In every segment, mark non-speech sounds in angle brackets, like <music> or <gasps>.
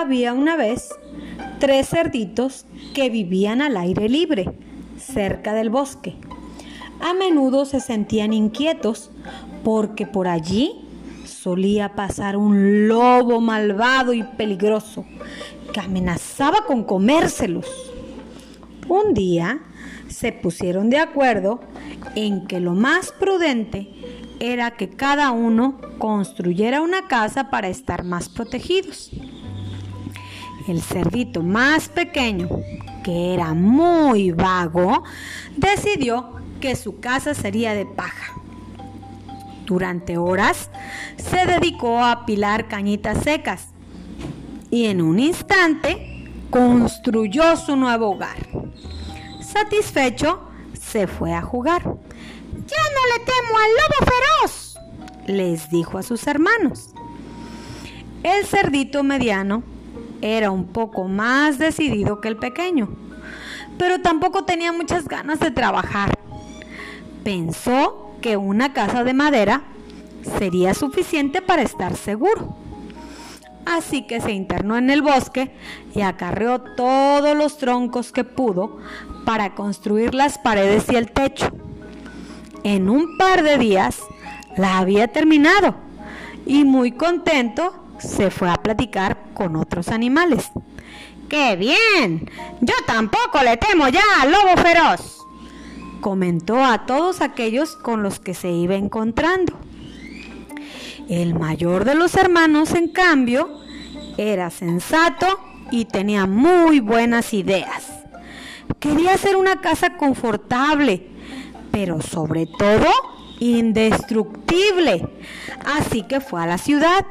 Había una vez tres cerditos que vivían al aire libre, cerca del bosque. A menudo se sentían inquietos porque por allí solía pasar un lobo malvado y peligroso que amenazaba con comérselos. Un día se pusieron de acuerdo en que lo más prudente era que cada uno construyera una casa para estar más protegidos. El cerdito más pequeño, que era muy vago, decidió que su casa sería de paja. Durante horas se dedicó a apilar cañitas secas y en un instante construyó su nuevo hogar. Satisfecho, se fue a jugar. Ya no le temo al lobo feroz, les dijo a sus hermanos. El cerdito mediano era un poco más decidido que el pequeño, pero tampoco tenía muchas ganas de trabajar. Pensó que una casa de madera sería suficiente para estar seguro. Así que se internó en el bosque y acarreó todos los troncos que pudo para construir las paredes y el techo. En un par de días la había terminado y muy contento se fue a platicar con otros animales. ¡Qué bien! Yo tampoco le temo ya al lobo feroz, comentó a todos aquellos con los que se iba encontrando. El mayor de los hermanos, en cambio, era sensato y tenía muy buenas ideas. Quería hacer una casa confortable, pero sobre todo indestructible. Así que fue a la ciudad,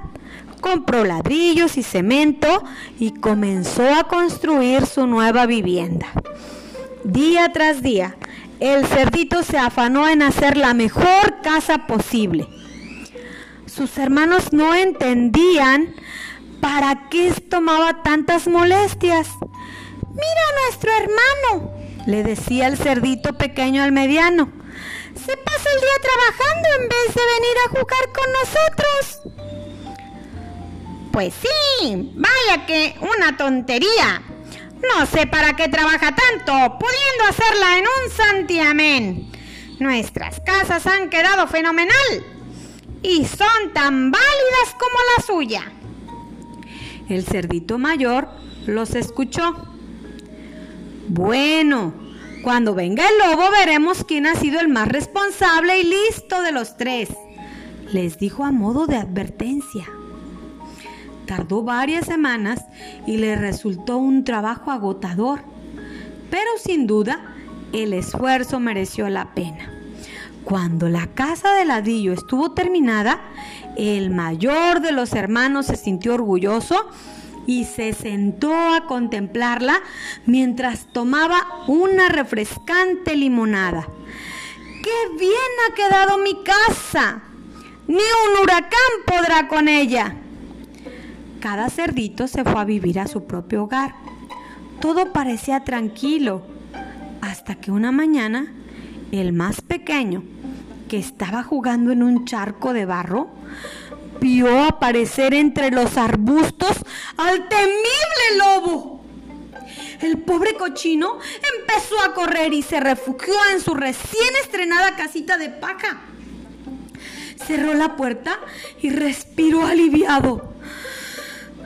compró ladrillos y cemento y comenzó a construir su nueva vivienda. Día tras día, el cerdito se afanó en hacer la mejor casa posible. Sus hermanos no entendían para qué tomaba tantas molestias. Mira a nuestro hermano, le decía el cerdito pequeño al mediano. Se pasa el día trabajando en vez de venir a jugar con nosotros. Pues sí, vaya que una tontería. No sé para qué trabaja tanto, pudiendo hacerla en un santiamén. Nuestras casas han quedado fenomenal y son tan válidas como la suya. El cerdito mayor los escuchó. Bueno, cuando venga el lobo veremos quién ha sido el más responsable y listo de los tres, les dijo a modo de advertencia. Tardó varias semanas y le resultó un trabajo agotador, pero sin duda el esfuerzo mereció la pena. Cuando la casa de ladrillo estuvo terminada, el mayor de los hermanos se sintió orgulloso y se sentó a contemplarla mientras tomaba una refrescante limonada. ¡Qué bien ha quedado mi casa! Ni un huracán podrá con ella. Cada cerdito se fue a vivir a su propio hogar. Todo parecía tranquilo, hasta que una mañana el más pequeño, que estaba jugando en un charco de barro, vio aparecer entre los arbustos al temible lobo. El pobre cochino empezó a correr y se refugió en su recién estrenada casita de paja. Cerró la puerta y respiró aliviado.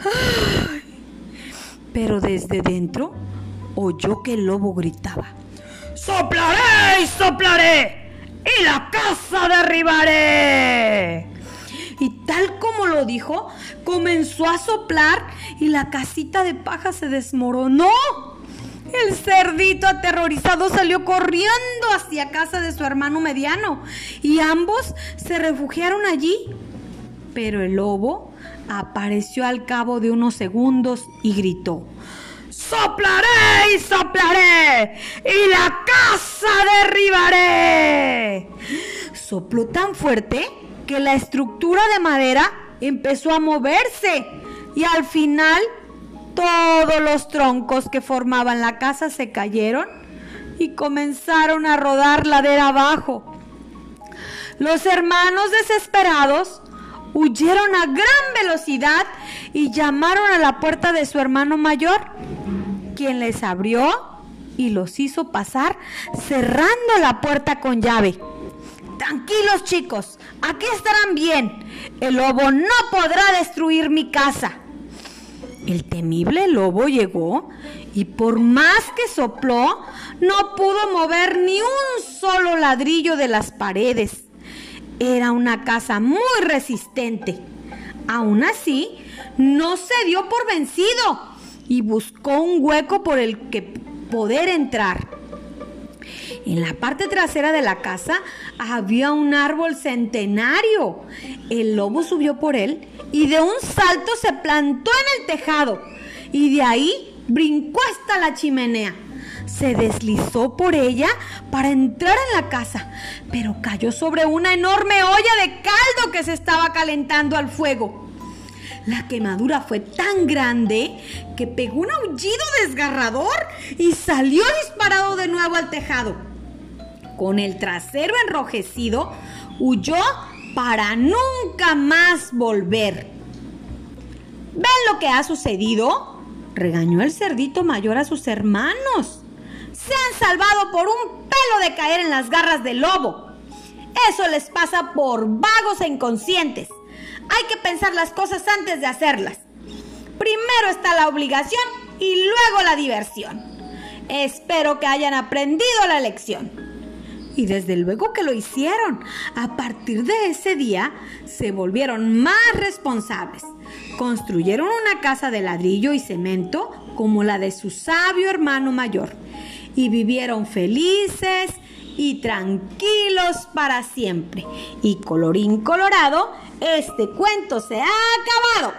<gasps> Pero desde dentro oyó que el lobo gritaba. ¡Soplaré y soplaré! ¡Y la casa derribaré! y tal como lo dijo, comenzó a soplar y la casita de paja se desmoronó. El cerdito aterrorizado salió corriendo hacia casa de su hermano mediano y ambos se refugiaron allí. Pero el lobo apareció al cabo de unos segundos y gritó, soplaré y soplaré y la casa derribaré. Sopló tan fuerte que la estructura de madera empezó a moverse y al final todos los troncos que formaban la casa se cayeron y comenzaron a rodar ladera abajo. Los hermanos desesperados huyeron a gran velocidad y llamaron a la puerta de su hermano mayor, quien les abrió y los hizo pasar cerrando la puerta con llave. Tranquilos chicos, aquí estarán bien. El lobo no podrá destruir mi casa. El temible lobo llegó y por más que sopló, no pudo mover ni un solo ladrillo de las paredes. Era una casa muy resistente. Aún así, no se dio por vencido y buscó un hueco por el que poder entrar. En la parte trasera de la casa había un árbol centenario. El lobo subió por él y de un salto se plantó en el tejado y de ahí brincó hasta la chimenea. Se deslizó por ella para entrar en la casa, pero cayó sobre una enorme olla de caldo que se estaba calentando al fuego. La quemadura fue tan grande que pegó un aullido desgarrador y salió disparado de nuevo al tejado. Con el trasero enrojecido, huyó para nunca más volver. ¿Ven lo que ha sucedido? Regañó el cerdito mayor a sus hermanos. Se han salvado por un pelo de caer en las garras del lobo. Eso les pasa por vagos e inconscientes. Hay que pensar las cosas antes de hacerlas. Primero está la obligación y luego la diversión. Espero que hayan aprendido la lección. Y desde luego que lo hicieron. A partir de ese día se volvieron más responsables. Construyeron una casa de ladrillo y cemento como la de su sabio hermano mayor y vivieron felices y tranquilos para siempre. Y colorín colorado, este cuento se ha acabado.